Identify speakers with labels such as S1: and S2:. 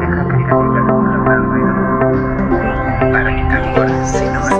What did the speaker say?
S1: Deja que para que te si no